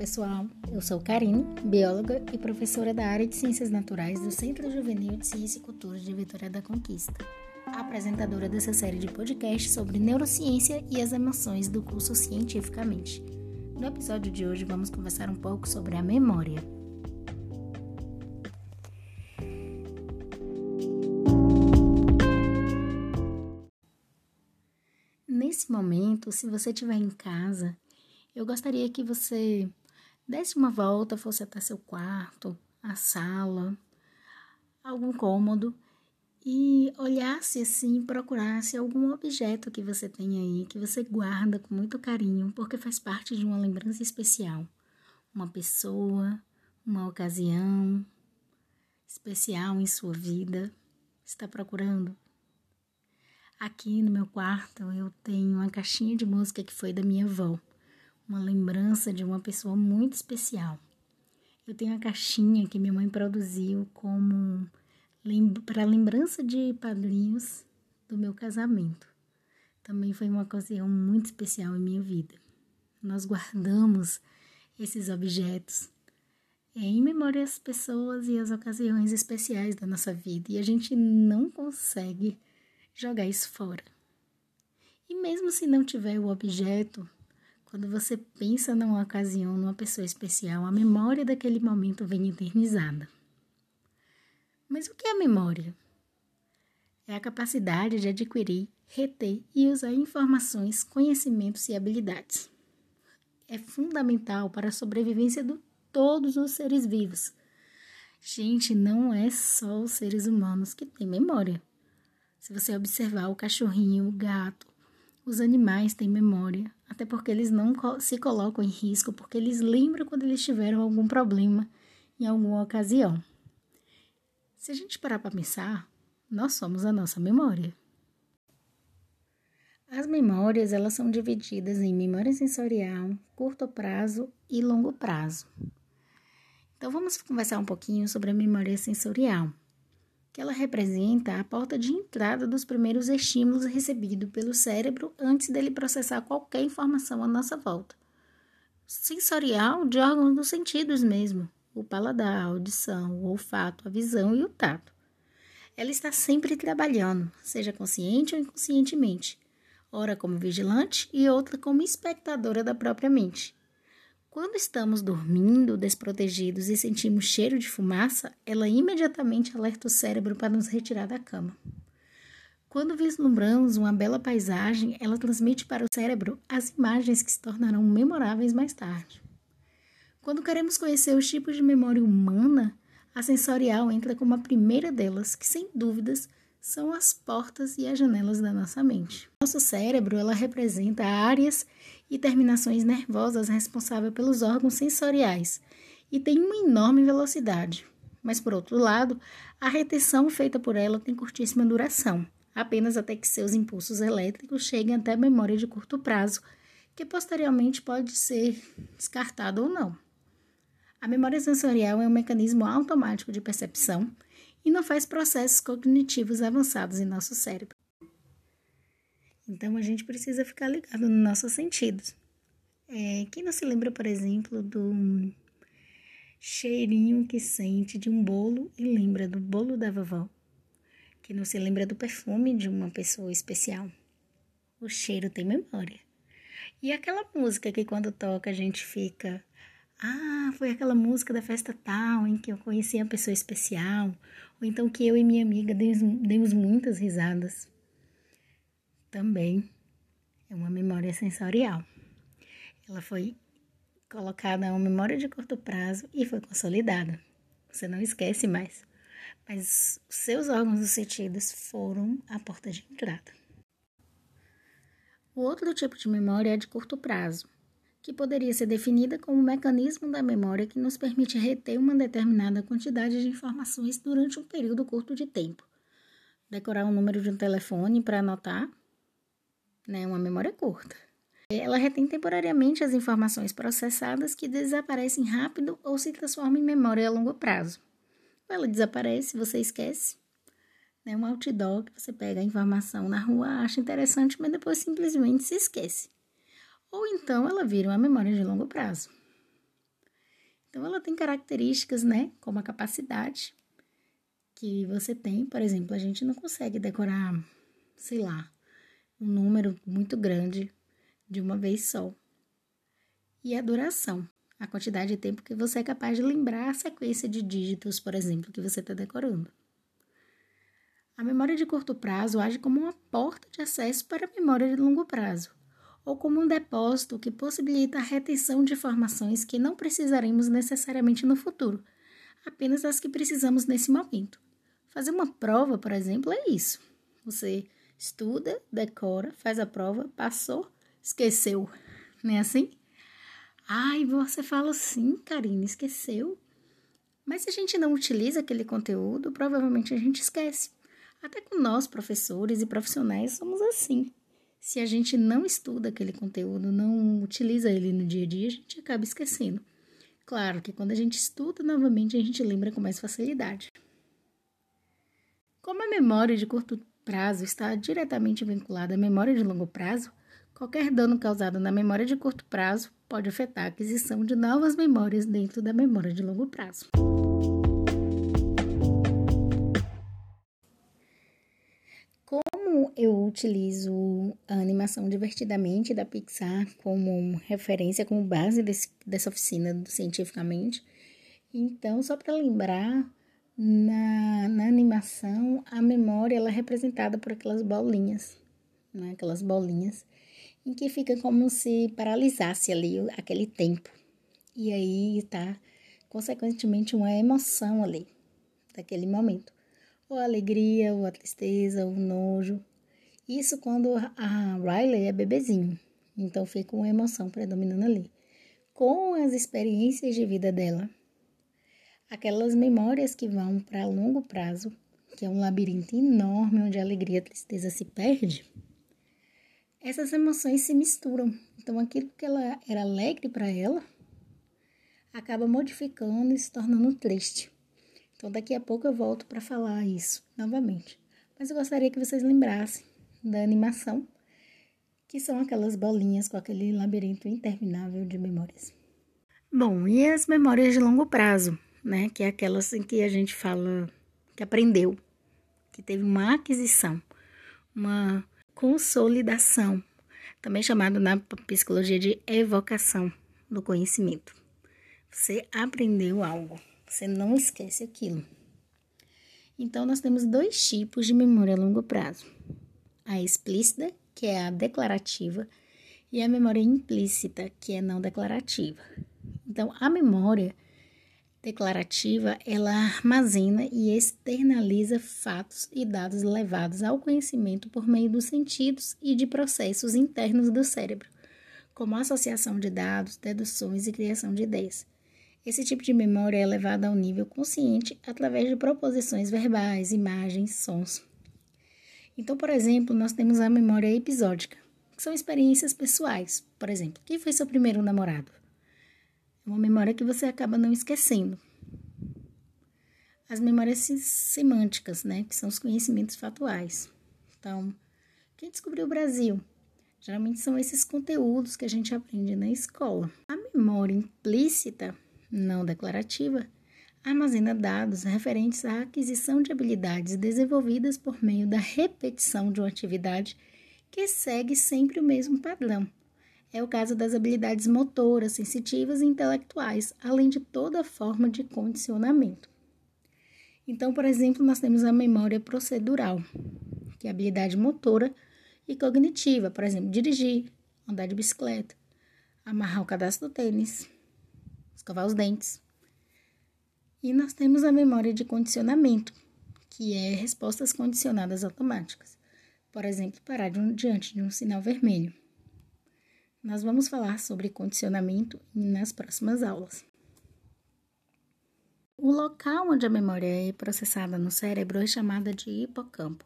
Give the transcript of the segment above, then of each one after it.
pessoal, eu sou Karine, bióloga e professora da área de Ciências Naturais do Centro Juvenil de Ciência e Cultura de Vitória da Conquista, apresentadora dessa série de podcasts sobre neurociência e as emoções do curso Cientificamente. No episódio de hoje vamos conversar um pouco sobre a memória. Nesse momento, se você estiver em casa, eu gostaria que você desse uma volta, fosse até seu quarto, a sala, algum cômodo e olhasse assim, procurasse algum objeto que você tem aí, que você guarda com muito carinho, porque faz parte de uma lembrança especial. Uma pessoa, uma ocasião especial em sua vida. Está procurando? Aqui no meu quarto eu tenho uma caixinha de música que foi da minha avó uma lembrança de uma pessoa muito especial. Eu tenho a caixinha que minha mãe produziu como para lembrança de padrinhos do meu casamento. Também foi uma ocasião muito especial em minha vida. Nós guardamos esses objetos em memória às pessoas e às ocasiões especiais da nossa vida e a gente não consegue jogar isso fora. E mesmo se não tiver o objeto, quando você pensa numa ocasião, numa pessoa especial, a memória daquele momento vem eternizada. Mas o que é memória? É a capacidade de adquirir, reter e usar informações, conhecimentos e habilidades. É fundamental para a sobrevivência de todos os seres vivos. Gente, não é só os seres humanos que têm memória. Se você observar o cachorrinho, o gato, os animais têm memória, até porque eles não se colocam em risco, porque eles lembram quando eles tiveram algum problema em alguma ocasião. Se a gente parar para pensar, nós somos a nossa memória. As memórias, elas são divididas em memória sensorial, curto prazo e longo prazo. Então vamos conversar um pouquinho sobre a memória sensorial que ela representa a porta de entrada dos primeiros estímulos recebidos pelo cérebro antes dele processar qualquer informação à nossa volta. Sensorial de órgãos dos sentidos mesmo, o paladar, a audição, o olfato, a visão e o tato. Ela está sempre trabalhando, seja consciente ou inconscientemente, ora como vigilante e outra como espectadora da própria mente. Quando estamos dormindo, desprotegidos e sentimos cheiro de fumaça, ela imediatamente alerta o cérebro para nos retirar da cama. Quando vislumbramos uma bela paisagem, ela transmite para o cérebro as imagens que se tornarão memoráveis mais tarde. Quando queremos conhecer os tipos de memória humana, a sensorial entra como a primeira delas, que sem dúvidas são as portas e as janelas da nossa mente. Nosso cérebro, ela representa áreas e terminações nervosas responsáveis pelos órgãos sensoriais e tem uma enorme velocidade. Mas por outro lado, a retenção feita por ela tem curtíssima duração, apenas até que seus impulsos elétricos cheguem até a memória de curto prazo, que posteriormente pode ser descartada ou não. A memória sensorial é um mecanismo automático de percepção e não faz processos cognitivos avançados em nosso cérebro. Então a gente precisa ficar ligado nos nossos sentidos. É, quem não se lembra, por exemplo, do cheirinho que sente de um bolo e lembra do bolo da vovó? Quem não se lembra do perfume de uma pessoa especial? O cheiro tem memória. E aquela música que quando toca a gente fica ah, foi aquela música da festa tal em que eu conheci a pessoa especial, ou então que eu e minha amiga demos, muitas risadas. Também é uma memória sensorial. Ela foi colocada a uma memória de curto prazo e foi consolidada. Você não esquece mais. Mas os seus órgãos dos sentidos foram a porta de entrada. O outro tipo de memória é de curto prazo que poderia ser definida como um mecanismo da memória que nos permite reter uma determinada quantidade de informações durante um período curto de tempo. Decorar o número de um telefone para anotar, né, uma memória curta. Ela retém temporariamente as informações processadas que desaparecem rápido ou se transformam em memória a longo prazo. Ela desaparece, você esquece. Né, um outdoor que você pega a informação na rua, acha interessante, mas depois simplesmente se esquece ou então ela vira uma memória de longo prazo. Então, ela tem características, né, como a capacidade que você tem. Por exemplo, a gente não consegue decorar, sei lá, um número muito grande de uma vez só. E a duração, a quantidade de tempo que você é capaz de lembrar a sequência de dígitos, por exemplo, que você está decorando. A memória de curto prazo age como uma porta de acesso para a memória de longo prazo, ou como um depósito que possibilita a retenção de informações que não precisaremos necessariamente no futuro, apenas as que precisamos nesse momento. Fazer uma prova, por exemplo, é isso. Você estuda, decora, faz a prova, passou, esqueceu. Não é assim? Ai, você fala assim, Karine, esqueceu. Mas se a gente não utiliza aquele conteúdo, provavelmente a gente esquece. Até com nós, professores e profissionais, somos assim. Se a gente não estuda aquele conteúdo, não utiliza ele no dia a dia, a gente acaba esquecendo. Claro que quando a gente estuda novamente, a gente lembra com mais facilidade. Como a memória de curto prazo está diretamente vinculada à memória de longo prazo, qualquer dano causado na memória de curto prazo pode afetar a aquisição de novas memórias dentro da memória de longo prazo. Como eu utilizo a animação divertidamente da Pixar como referência, como base desse, dessa oficina cientificamente, então, só para lembrar, na, na animação, a memória ela é representada por aquelas bolinhas, né? aquelas bolinhas, em que fica como se paralisasse ali aquele tempo. E aí tá, consequentemente, uma emoção ali, daquele momento. Ou a alegria, ou a tristeza, ou o nojo. Isso quando a Riley é bebezinho. Então fica uma emoção predominando ali. Com as experiências de vida dela, aquelas memórias que vão para longo prazo, que é um labirinto enorme onde a alegria e a tristeza se perde, essas emoções se misturam. Então aquilo que ela era alegre para ela acaba modificando e se tornando triste. Então daqui a pouco eu volto para falar isso novamente. Mas eu gostaria que vocês lembrassem da animação, que são aquelas bolinhas com aquele labirinto interminável de memórias. Bom, e as memórias de longo prazo? né? Que é aquelas em que a gente fala que aprendeu, que teve uma aquisição, uma consolidação, também chamado na psicologia de evocação do conhecimento. Você aprendeu algo, você não esquece aquilo. Então, nós temos dois tipos de memória a longo prazo: a explícita, que é a declarativa, e a memória implícita, que é não declarativa. Então, a memória declarativa, ela armazena e externaliza fatos e dados levados ao conhecimento por meio dos sentidos e de processos internos do cérebro, como associação de dados, deduções e criação de ideias. Esse tipo de memória é levada ao nível consciente através de proposições verbais, imagens, sons. Então, por exemplo, nós temos a memória episódica, que são experiências pessoais. Por exemplo, quem foi seu primeiro namorado? uma memória que você acaba não esquecendo. As memórias semânticas, né, que são os conhecimentos fatuais. Então, quem descobriu o Brasil? Geralmente são esses conteúdos que a gente aprende na escola. A memória implícita, não declarativa, armazena dados referentes à aquisição de habilidades desenvolvidas por meio da repetição de uma atividade que segue sempre o mesmo padrão é o caso das habilidades motoras, sensitivas e intelectuais, além de toda forma de condicionamento. Então, por exemplo, nós temos a memória procedural, que é a habilidade motora e cognitiva, por exemplo, dirigir, andar de bicicleta, amarrar o cadastro do tênis, escovar os dentes. E nós temos a memória de condicionamento, que é respostas condicionadas automáticas. Por exemplo, parar de um, diante de um sinal vermelho. Nós vamos falar sobre condicionamento nas próximas aulas. O local onde a memória é processada no cérebro é chamada de hipocampo.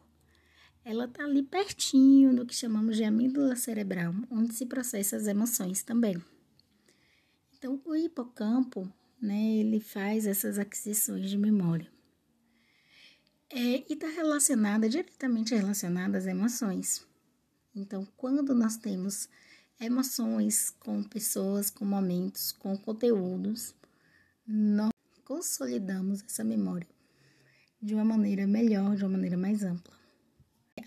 Ela está ali pertinho do que chamamos de amígdala cerebral, onde se processa as emoções também. Então, o hipocampo, né, ele faz essas aquisições de memória. É, e está relacionada, diretamente relacionada às emoções. Então, quando nós temos emoções com pessoas, com momentos, com conteúdos, nós consolidamos essa memória de uma maneira melhor, de uma maneira mais ampla.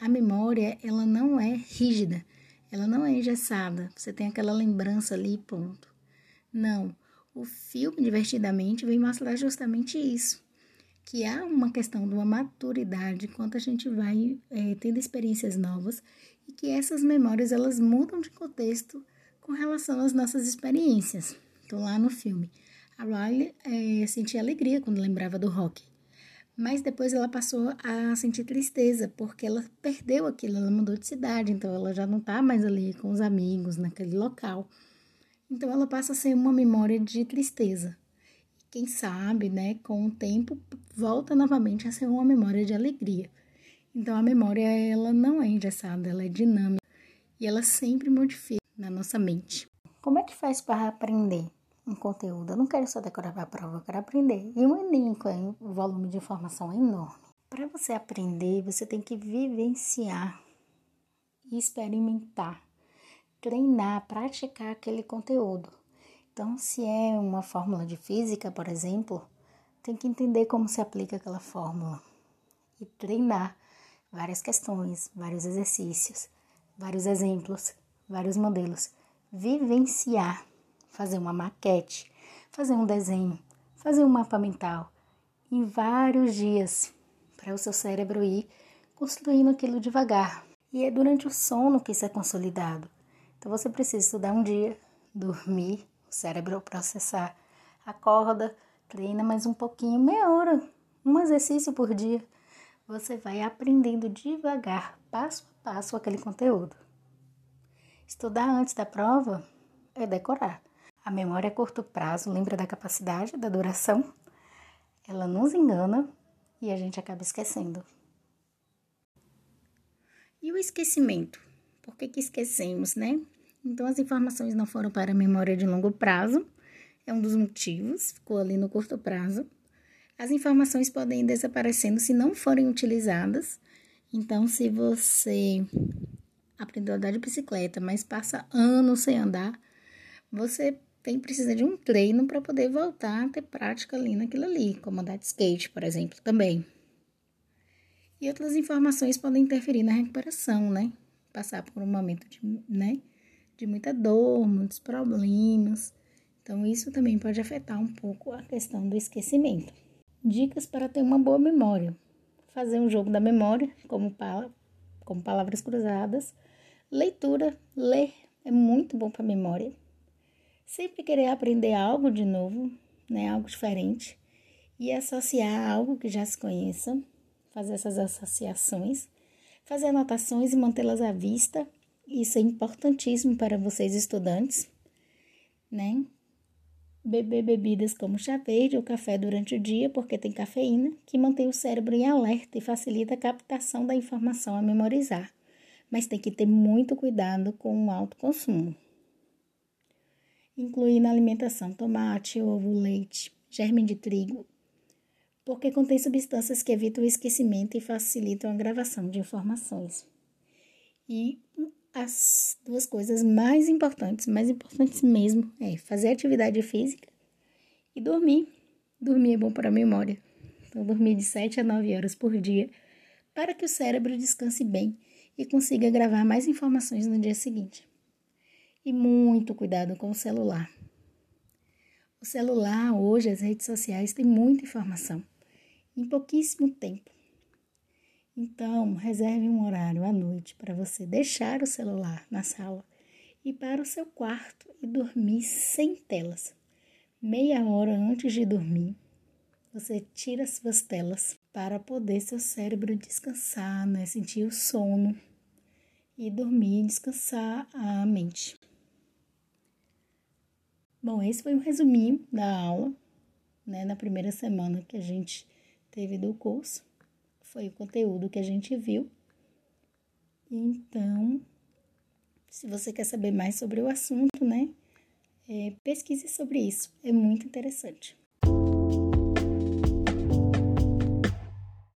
A memória, ela não é rígida, ela não é engessada. Você tem aquela lembrança ali ponto. Não. O filme Divertidamente vem mostrar justamente isso. Que há uma questão de uma maturidade quanto a gente vai é, tendo experiências novas e que essas memórias elas mudam de contexto com relação às nossas experiências. Então, lá no filme, a Riley é, sentia alegria quando lembrava do rock. Mas depois ela passou a sentir tristeza, porque ela perdeu aquilo, ela mudou de cidade, então ela já não está mais ali com os amigos naquele local. Então ela passa a ser uma memória de tristeza. Quem sabe, né, com o tempo volta novamente a ser uma memória de alegria. Então a memória ela não é engessada, ela é dinâmica e ela sempre modifica na nossa mente. Como é que faz para aprender? um conteúdo. Eu não quero só decorar para a prova, eu quero aprender. E o Enem, o volume de informação é enorme. Para você aprender, você tem que vivenciar, experimentar, treinar, praticar aquele conteúdo. Então, se é uma fórmula de física, por exemplo, tem que entender como se aplica aquela fórmula e treinar várias questões, vários exercícios, vários exemplos, vários modelos. Vivenciar fazer uma maquete, fazer um desenho, fazer um mapa mental em vários dias para o seu cérebro ir construindo aquilo devagar. E é durante o sono que isso é consolidado. Então você precisa estudar um dia, dormir, o cérebro processar, acorda, treina mais um pouquinho, meia hora, um exercício por dia. Você vai aprendendo devagar, passo a passo, aquele conteúdo. Estudar antes da prova é decorar. A memória a curto prazo lembra da capacidade, da duração. Ela nos engana e a gente acaba esquecendo. E o esquecimento? Por que, que esquecemos, né? Então, as informações não foram para a memória de longo prazo, é um dos motivos, ficou ali no curto prazo. As informações podem ir desaparecendo se não forem utilizadas. Então, se você aprendeu a andar de bicicleta, mas passa anos sem andar, você tem precisa de um treino para poder voltar a ter prática ali naquilo ali, como andar de skate, por exemplo, também. E outras informações podem interferir na recuperação, né? Passar por um momento de, né, de muita dor, muitos problemas. Então, isso também pode afetar um pouco a questão do esquecimento. Dicas para ter uma boa memória: fazer um jogo da memória, como, como palavras cruzadas. Leitura, ler é muito bom para a memória sempre querer aprender algo de novo, né, algo diferente, e associar algo que já se conheça, fazer essas associações, fazer anotações e mantê-las à vista. Isso é importantíssimo para vocês estudantes, né? Beber bebidas como chá verde ou café durante o dia, porque tem cafeína, que mantém o cérebro em alerta e facilita a captação da informação a memorizar. Mas tem que ter muito cuidado com o alto consumo incluir na alimentação tomate, ovo, leite, germe de trigo, porque contém substâncias que evitam o esquecimento e facilitam a gravação de informações. E as duas coisas mais importantes, mais importantes mesmo, é fazer atividade física e dormir. Dormir é bom para a memória. Então, dormir de 7 a 9 horas por dia para que o cérebro descanse bem e consiga gravar mais informações no dia seguinte e muito cuidado com o celular. O celular, hoje, as redes sociais têm muita informação em pouquíssimo tempo. Então, reserve um horário à noite para você deixar o celular na sala e para o seu quarto e dormir sem telas. Meia hora antes de dormir, você tira as suas telas para poder seu cérebro descansar, né? sentir o sono e dormir, descansar a mente. Bom, esse foi um resuminho da aula, né, na primeira semana que a gente teve do curso. Foi o conteúdo que a gente viu. Então, se você quer saber mais sobre o assunto, né, é, pesquise sobre isso. É muito interessante.